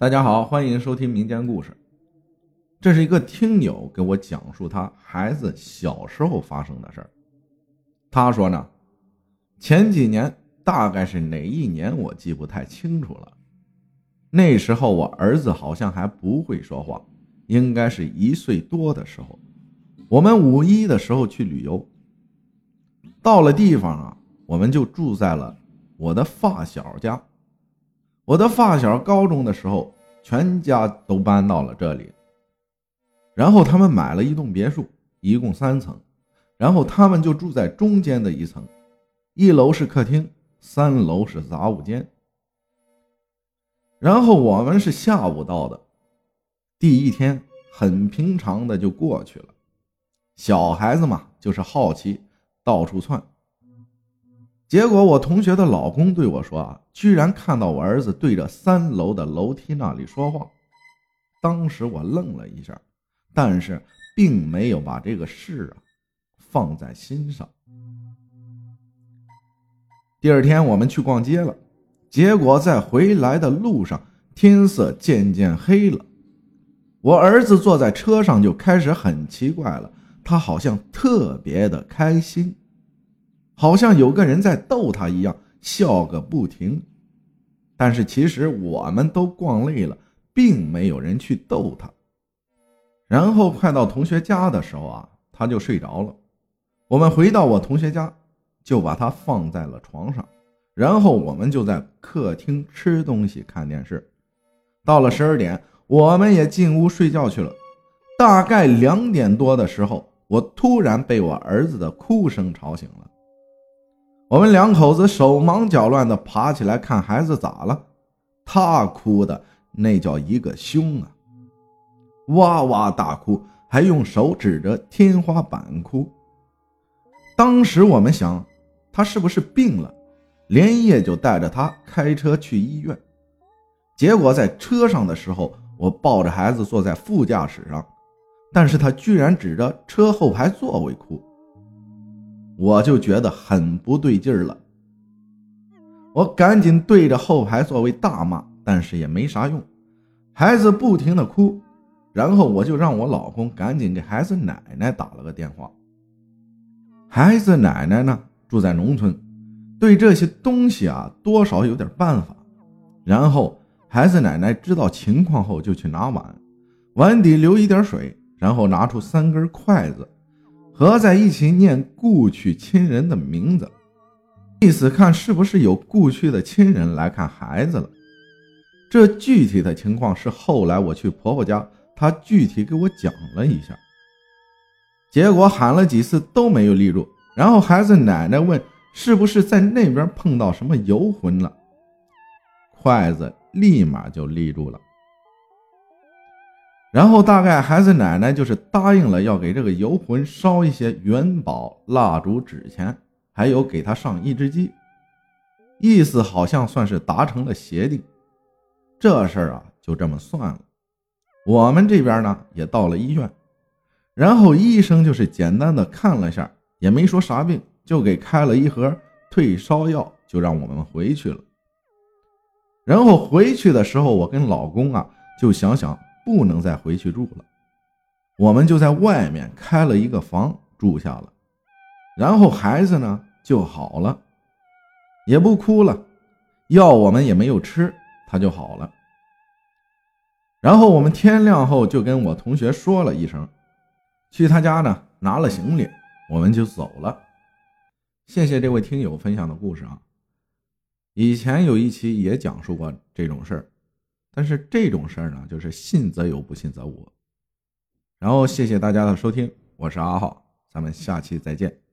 大家好，欢迎收听民间故事。这是一个听友给我讲述他孩子小时候发生的事儿。他说呢，前几年大概是哪一年我记不太清楚了。那时候我儿子好像还不会说话，应该是一岁多的时候。我们五一的时候去旅游，到了地方啊，我们就住在了我的发小家。我的发小高中的时候，全家都搬到了这里。然后他们买了一栋别墅，一共三层，然后他们就住在中间的一层，一楼是客厅，三楼是杂物间。然后我们是下午到的，第一天很平常的就过去了，小孩子嘛就是好奇，到处窜。结果我同学的老公对我说：“啊，居然看到我儿子对着三楼的楼梯那里说话。”当时我愣了一下，但是并没有把这个事啊放在心上。第二天我们去逛街了，结果在回来的路上，天色渐渐黑了。我儿子坐在车上就开始很奇怪了，他好像特别的开心。好像有个人在逗他一样，笑个不停。但是其实我们都逛累了，并没有人去逗他。然后快到同学家的时候啊，他就睡着了。我们回到我同学家，就把他放在了床上，然后我们就在客厅吃东西、看电视。到了十二点，我们也进屋睡觉去了。大概两点多的时候，我突然被我儿子的哭声吵醒了。我们两口子手忙脚乱地爬起来看孩子咋了，他哭的那叫一个凶啊，哇哇大哭，还用手指着天花板哭。当时我们想，他是不是病了，连夜就带着他开车去医院。结果在车上的时候，我抱着孩子坐在副驾驶上，但是他居然指着车后排座位哭。我就觉得很不对劲儿了，我赶紧对着后排座位大骂，但是也没啥用，孩子不停的哭，然后我就让我老公赶紧给孩子奶奶打了个电话。孩子奶奶呢住在农村，对这些东西啊多少有点办法。然后孩子奶奶知道情况后就去拿碗，碗底留一点水，然后拿出三根筷子。合在一起念故去亲人的名字，意思看是不是有故去的亲人来看孩子了。这具体的情况是后来我去婆婆家，她具体给我讲了一下。结果喊了几次都没有立住，然后孩子奶奶问是不是在那边碰到什么游魂了，筷子立马就立住了。然后大概孩子奶奶就是答应了要给这个游魂烧一些元宝、蜡烛、纸钱，还有给他上一只鸡，意思好像算是达成了协定。这事儿啊就这么算了。我们这边呢也到了医院，然后医生就是简单的看了一下，也没说啥病，就给开了一盒退烧药，就让我们回去了。然后回去的时候，我跟老公啊就想想。不能再回去住了，我们就在外面开了一个房住下了，然后孩子呢就好了，也不哭了，药我们也没有吃，他就好了。然后我们天亮后就跟我同学说了一声，去他家呢拿了行李，我们就走了。谢谢这位听友分享的故事啊，以前有一期也讲述过这种事儿。但是这种事儿呢，就是信则有，不信则无。然后谢谢大家的收听，我是阿浩，咱们下期再见。